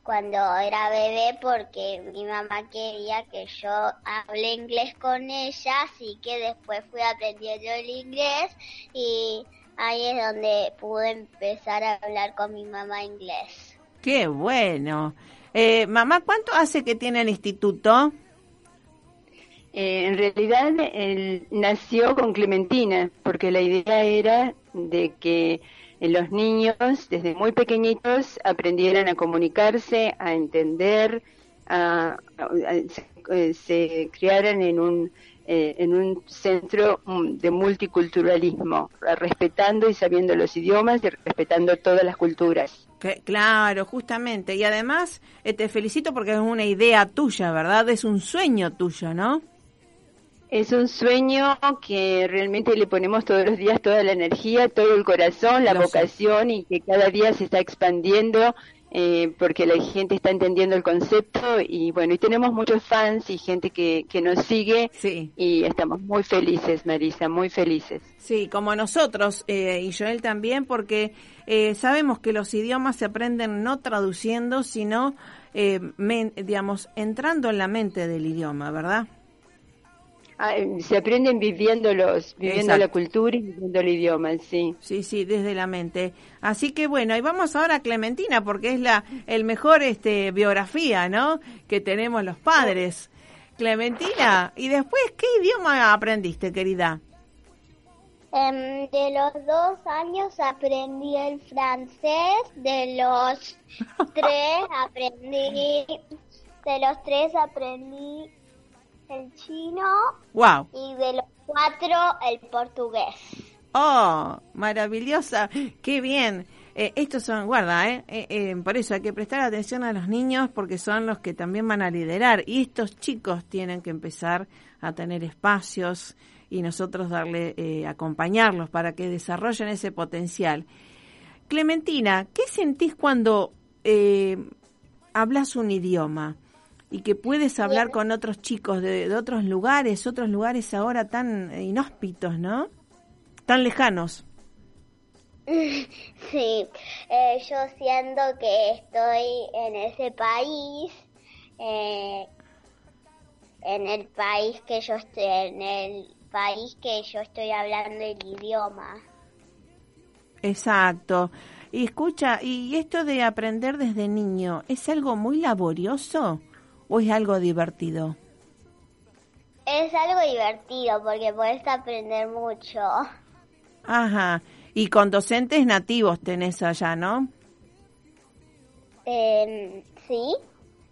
cuando era bebé porque mi mamá quería que yo hable inglés con ella, así que después fui aprendiendo el inglés y ahí es donde pude empezar a hablar con mi mamá inglés. Qué bueno. Eh, mamá, ¿cuánto hace que tiene el instituto? Eh, en realidad nació con Clementina, porque la idea era de que los niños desde muy pequeñitos aprendieran a comunicarse, a entender, a, se criaran en un eh, en un centro mm, de multiculturalismo, respetando y sabiendo los idiomas y respetando todas las culturas. Claro, justamente. Y además eh, te felicito porque es una idea tuya, ¿verdad? Es un sueño tuyo, ¿no? Es un sueño que realmente le ponemos todos los días toda la energía, todo el corazón, la vocación y que cada día se está expandiendo eh, porque la gente está entendiendo el concepto y bueno, y tenemos muchos fans y gente que, que nos sigue y estamos muy felices, Marisa, muy felices. Sí, como nosotros eh, y Joel también, porque eh, sabemos que los idiomas se aprenden no traduciendo, sino, digamos, entrando en la mente del idioma, ¿verdad? Ah, eh, se aprenden viviéndolos, viviendo la cultura y viviendo el idioma, sí. Sí, sí, desde la mente. Así que bueno, y vamos ahora a Clementina porque es la el mejor este biografía, ¿no? Que tenemos los padres. Clementina, y después qué idioma aprendiste, querida? Em, de los dos años aprendí el francés, de los *laughs* tres aprendí, de los tres aprendí el chino. Wow. Y de los cuatro, el portugués. Oh, maravillosa. Qué bien. Eh, estos son, guarda, eh, eh, eh, por eso hay que prestar atención a los niños porque son los que también van a liderar. Y estos chicos tienen que empezar a tener espacios y nosotros darle, eh, acompañarlos para que desarrollen ese potencial. Clementina, ¿qué sentís cuando hablas un idioma? Y que puedes hablar con otros chicos de, otros lugares, otros lugares ahora tan inhóspitos, ¿no? Tan lejanos. *laughs* Sí, eh, yo siento que estoy en ese país, eh, en el país que yo estoy, en el país que yo estoy hablando el idioma. Exacto. Y escucha, ¿y esto de aprender desde niño es algo muy laborioso? O es algo divertido? Es algo divertido porque puedes aprender mucho. Ajá. Y con docentes nativos tenés allá, ¿no? Eh, sí.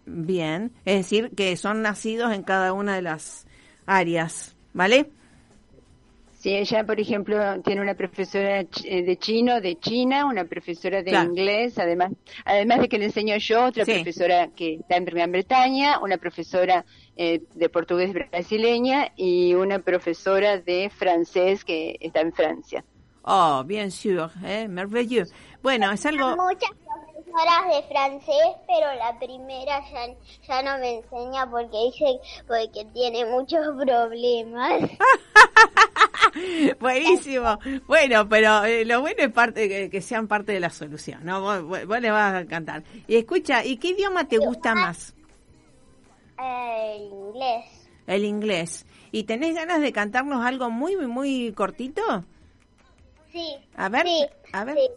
Bien. Es decir, que son nacidos en cada una de las áreas, ¿vale? Sí, ella, por ejemplo, tiene una profesora eh, de chino de China, una profesora de inglés, además además de que le enseño yo, otra profesora que está en Gran Bretaña, una profesora eh, de portugués brasileña y una profesora de francés que está en Francia. Oh, bien sûr, eh, merveilleux. Bueno, es algo... Muchas horas de francés, pero la primera ya, ya no me enseña porque dice porque tiene muchos problemas. *laughs* Buenísimo. Bueno, pero eh, lo bueno es parte que, que sean parte de la solución, ¿no? Vos, vos- vos le vas a cantar. Y escucha, ¿y qué idioma te gusta más? El inglés. El inglés. ¿Y tenés ganas de cantarnos algo muy, muy cortito? Sí. A ver, sí, a ver. sí.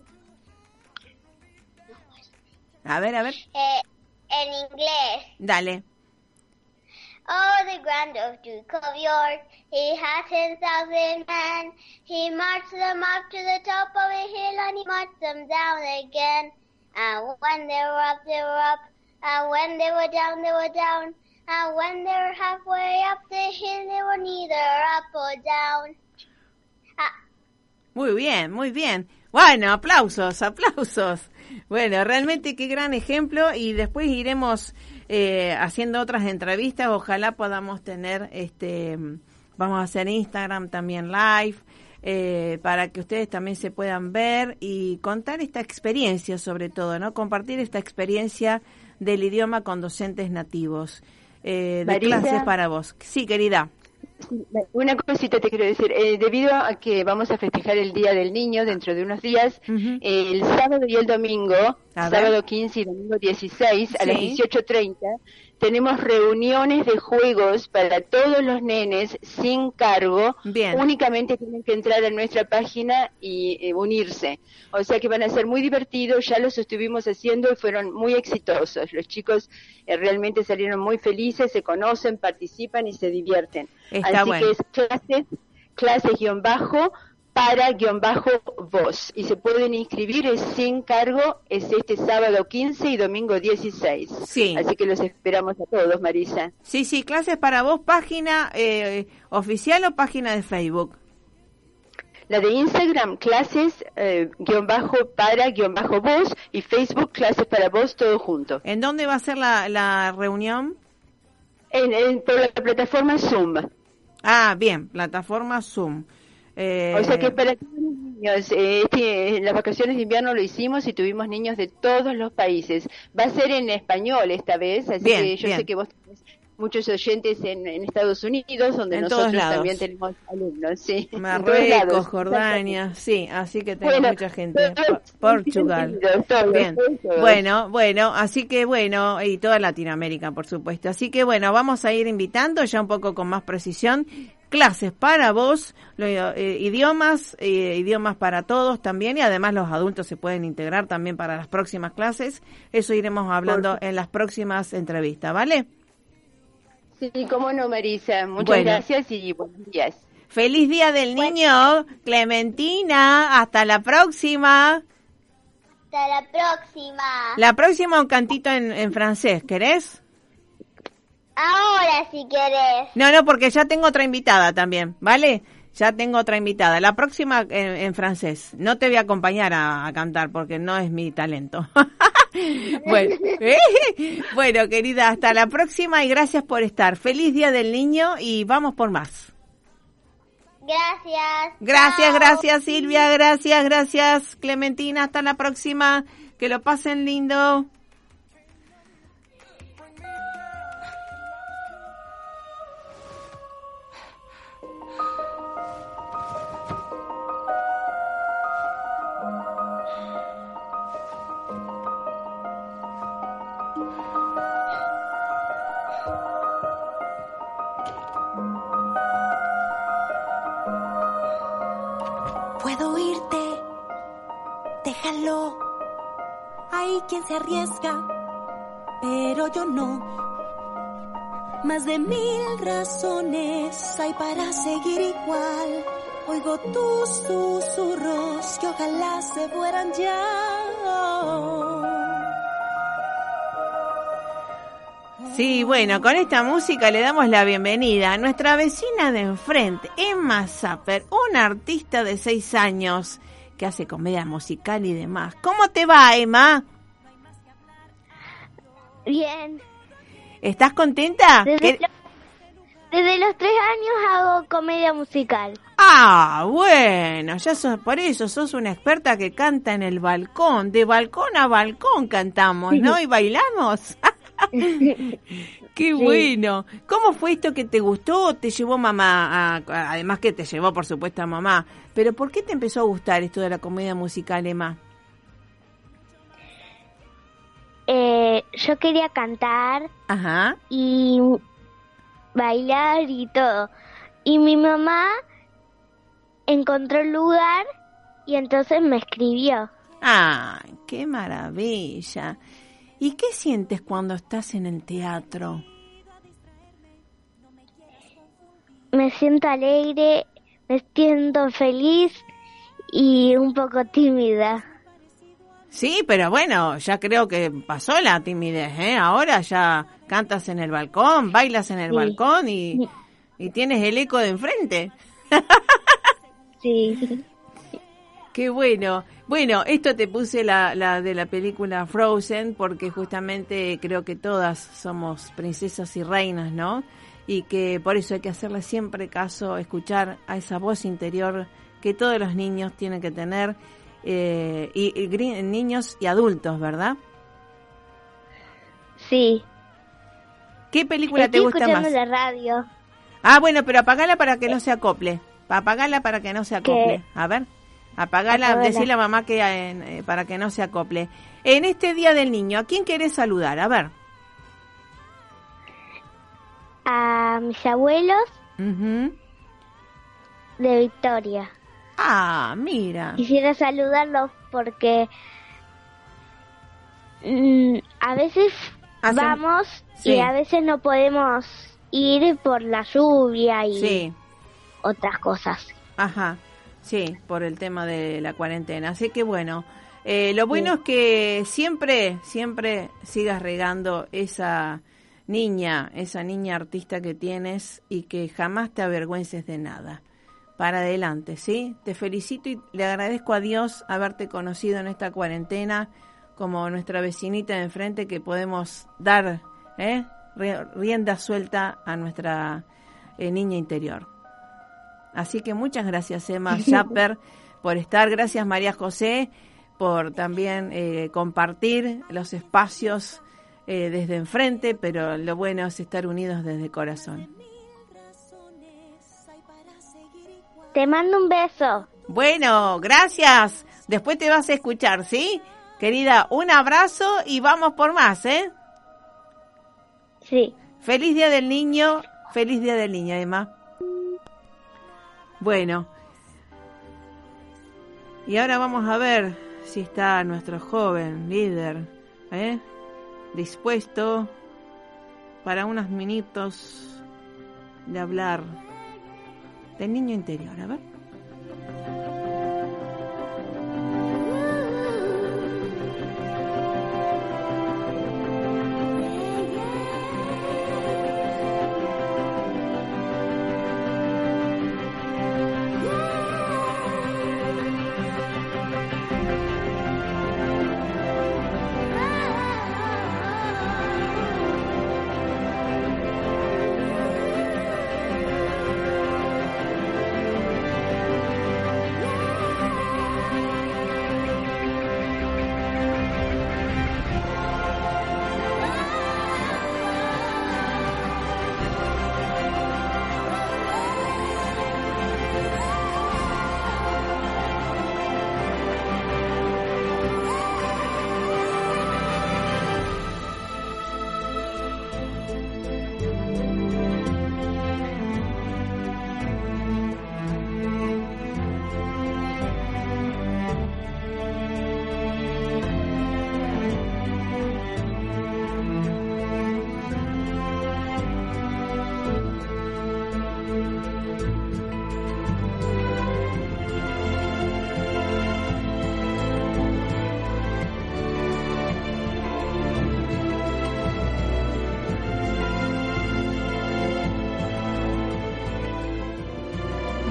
A ver, a ver. Eh, en inglés. Dale. Oh, the grand old Duke of York, he had ten thousand men. He marched them up to the top of a hill and he marched them down again. And when they were up, they were up. And when they were down, they were down. And when they were halfway up the hill, they were neither up or down. Ah, Muy bien, muy bien. Bueno, aplausos, aplausos. Bueno, realmente qué gran ejemplo y después iremos eh, haciendo otras entrevistas. Ojalá podamos tener, este, vamos a hacer Instagram también live eh, para que ustedes también se puedan ver y contar esta experiencia sobre todo, ¿no? Compartir esta experiencia del idioma con docentes nativos. Eh, de Marisa. clases para vos. Sí, querida. Una cosita te quiero decir, eh, debido a que vamos a festejar el Día del Niño dentro de unos días, eh, el sábado y el domingo, sábado 15 y domingo 16 a las Sí. 18.30, tenemos reuniones de juegos para todos los nenes sin cargo. Bien. Únicamente tienen que entrar a nuestra página y eh, unirse. O sea que van a ser muy divertidos, ya los estuvimos haciendo y fueron muy exitosos. Los chicos eh, realmente salieron muy felices, se conocen, participan y se divierten. Está Así bueno. que es clases, clases guion bajo para guion bajo voz. Y se pueden inscribir, es sin cargo, es este sábado 15 y domingo 16. Sí. Así que los esperamos a todos, Marisa. Sí, sí, clases para vos, página eh, oficial o página de Facebook. La de Instagram, clases eh, guion bajo para guion bajo voz y Facebook, clases para vos, todo junto. ¿En dónde va a ser la, la reunión? En, en- por la plataforma Zoom. Ah, bien, plataforma Zoom. Eh, O sea que para todos los niños, eh, este, en las vacaciones de invierno lo hicimos y tuvimos niños de todos los países. Va a ser en español esta vez, así Bien, que yo bien. sé que vos tenés muchos oyentes en, en Estados Unidos, donde En nosotros también tenemos alumnos, sí. Marruecos. Jordania, sí, así que Bueno, mucha gente. Portugal. Bien. Bueno, bueno, así que bueno, y toda Latinoamérica, por supuesto. Así que bueno, vamos a ir invitando ya un poco con más precisión clases para vos, lo- eh, idiomas, eh, idiomas para todos también y además los adultos se pueden integrar también para las próximas clases. Eso iremos hablando en las próximas entrevistas, ¿vale? Sí, cómo no, Marisa. Muchas Bueno. gracias y buenos días. Feliz Día del Niño, Clementina, hasta la próxima. hasta la próxima. La próxima un cantito en, en francés, ¿querés? Ahora si querés. No, no, porque ya tengo otra invitada también, ¿vale? Ya tengo otra invitada. La próxima en, en francés. No te voy a acompañar a, a cantar porque no es mi talento. *laughs* bueno, ¿eh? *laughs* bueno, querida, hasta la próxima y gracias por estar. Feliz Día del Niño y vamos por más. Gracias. Gracias, gracias Silvia, gracias, gracias Clementina. Hasta la próxima. Que lo pasen lindo. Arriesga, pero yo no. Más de mil razones hay para seguir igual. Oigo tus susurros que ojalá se fueran ya. Sí, bueno, con esta música le damos la bienvenida a nuestra vecina de enfrente, Emma Zapper, una artista de seis años que hace comedia musical y demás. ¿Cómo te va, Emma? Bien. ¿Estás contenta? Desde, ¿Qué- lo- desde los tres años hago comedia musical. Ah, bueno, ya sos, por eso sos una experta que canta en el balcón. De balcón a balcón cantamos, ¿no? Y bailamos. *laughs* Qué bueno. ¿Cómo fue esto que te gustó? ¿Te llevó mamá? además que te llevó, por supuesto, a mamá. Pero ¿por qué te empezó a gustar esto de la comedia musical, Emma? Eh, yo quería cantar Ajá. y bailar y todo. Y mi mamá encontró el lugar y entonces me escribió. ¡Ah, qué maravilla! ¿Y qué sientes cuando estás en el teatro? Me siento alegre, me siento feliz y un poco tímida. Sí, pero bueno, ya creo que pasó la timidez, ¿eh? Ahora ya cantas en el balcón, bailas en el balcón y, y tienes el eco de enfrente. *laughs* Sí. Qué bueno. Bueno, esto te puse la, la de la película Frozen porque justamente creo que todas somos princesas y reinas, ¿no? Y que por eso hay que hacerle siempre caso, escuchar a esa voz interior que todos los niños tienen que tener, eh, y, niños y adultos, ¿verdad? Sí. ¿Qué película te gusta más? la radio. Ah, bueno, pero apagala para que no se acople. Apagala para que no se acople. A ver. Apagala, decirle a mamá que eh, para que no se acople. En este Día del Niño, ¿a quién querés saludar? A ver. A mis abuelos de Victoria. Ah, mira. Quisiera saludarlos porque mm, a veces vamos y a veces no podemos ir por la lluvia y otras cosas. Ajá. Sí, por el tema de la cuarentena. Así que bueno, eh, lo bueno es que siempre, siempre sigas regando esa niña, esa niña artista que tienes y que jamás te avergüences de nada. Para adelante, ¿sí? Te felicito y le agradezco a Dios haberte conocido en esta cuarentena como nuestra vecinita de enfrente que podemos dar ¿eh? rienda suelta a nuestra eh, niña interior. Así que muchas gracias, Emma *laughs* Schapper, por estar. Gracias, María José, por también eh, compartir los espacios eh, desde enfrente, pero lo bueno es estar unidos desde el corazón. Te mando un beso. Bueno, gracias. Después te vas a escuchar, ¿sí? Querida, un abrazo y vamos por más, ¿eh? Sí. Feliz Día del Niño. Feliz Día del Niño, Emma. Bueno, y ahora vamos a ver si está nuestro joven líder ¿eh? dispuesto para unos minutos de hablar del niño interior. A ver.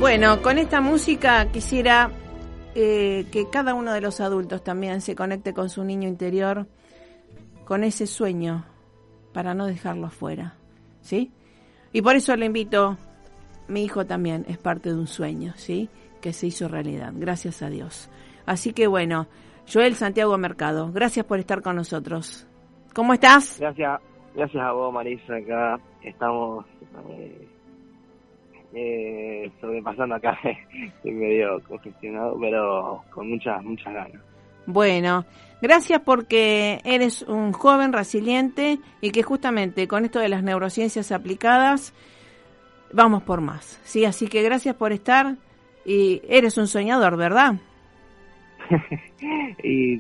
Bueno, con esta música quisiera eh, que cada uno de los adultos también se conecte con su niño interior, con ese sueño, para no dejarlo afuera, ¿sí? Y por eso le invito mi hijo también es parte de un sueño, ¿sí? Que se hizo realidad, gracias a Dios. Así que bueno, Joel Santiago Mercado, gracias por estar con nosotros. ¿Cómo estás? Gracias, gracias a vos, Marisa. Acá estamos eh, eh, sobrepasando acá. *laughs* Estoy medio congestionado, pero con muchas, muchas ganas. Bueno, gracias porque eres un joven resiliente y que justamente con esto de las neurociencias aplicadas vamos por más. Sí, así que gracias por estar y eres un soñador, ¿verdad? *laughs* y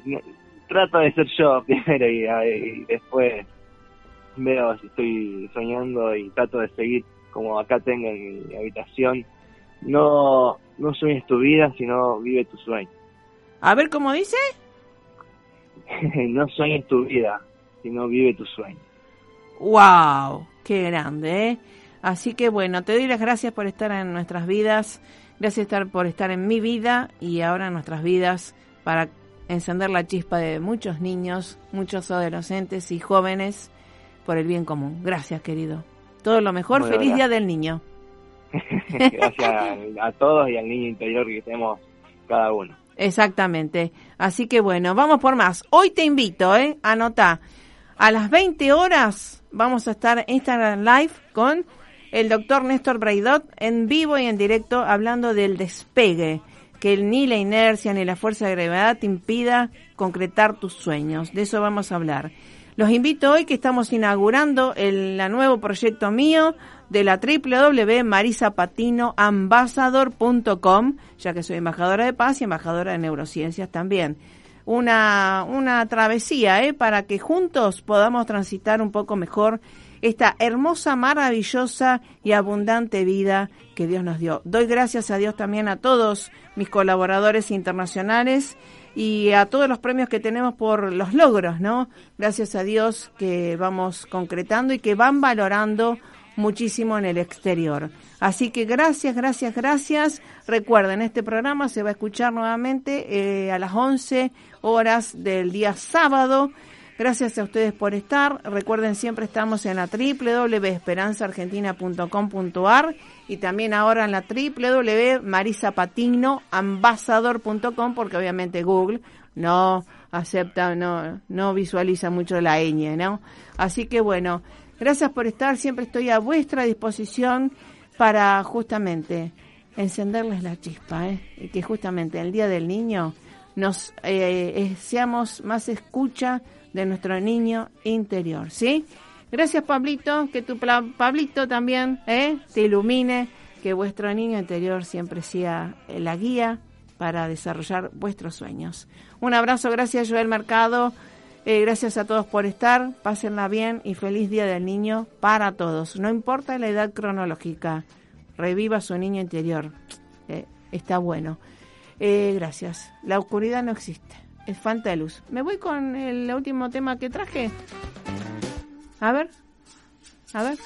trato de ser yo *laughs* primero y, después veo si estoy soñando y trato de seguir como acá tengo en mi habitación. No, no sueñes tu vida, sino vive tu sueño. A ver, ¿cómo dice? *laughs* no sueñes tu vida, sino vive tu sueño. ¡Wow! ¡Qué grande! ¿eh? Así que bueno, te doy las gracias por estar en nuestras vidas, gracias por estar en mi vida y ahora en nuestras vidas para encender la chispa de muchos niños, muchos adolescentes y jóvenes por el bien común. Gracias, querido. Todo lo mejor. Feliz Día del Niño. *laughs* gracias *laughs* a todos y al niño interior que tenemos cada uno. Exactamente. Así que bueno, vamos por más. Hoy te invito, ¿eh? Anota. A las 20 horas vamos a estar en Instagram Live con el doctor Néstor Braidot en vivo y en directo hablando del despegue que ni la inercia ni la fuerza de gravedad te impida concretar tus sueños. De eso vamos a hablar. Los invito hoy que estamos inaugurando el nuevo proyecto mío de la www.marisapatinoambassador.com, ya que soy embajadora de paz y embajadora de neurociencias también. Una, una travesía ¿eh? para que juntos podamos transitar un poco mejor esta hermosa, maravillosa y abundante vida que Dios nos dio. Doy gracias a Dios también a todos mis colaboradores internacionales y a todos los premios que tenemos por los logros, ¿no? Gracias a Dios que vamos concretando y que van valorando muchísimo en el exterior. Así que gracias, gracias, gracias. Recuerden, este programa se va a escuchar nuevamente eh, a las 11 horas del día sábado Gracias a ustedes por estar. Recuerden, siempre estamos en la www.esperanzaargentina.com.ar y también ahora en la www.marisapatinoambassador.com porque obviamente Google no acepta, no, no visualiza mucho la ñ, ¿no? Así que bueno, gracias por estar. Siempre estoy a vuestra disposición para justamente encenderles la chispa, ¿eh? Y que justamente el Día del Niño nos eh, seamos más escucha de nuestro niño interior, ¿sí? Gracias, Pablito, que tu Pablito también ¿eh? te ilumine, que vuestro niño interior siempre sea la guía para desarrollar vuestros sueños. Un abrazo, gracias Joel Mercado, eh, gracias a todos por estar, pásenla bien y feliz Día del Niño para todos, no importa la edad cronológica, reviva su niño interior, eh, está bueno. gracias, la oscuridad no existe es falta de luz. Me voy con el último tema que traje. A ver, a ver.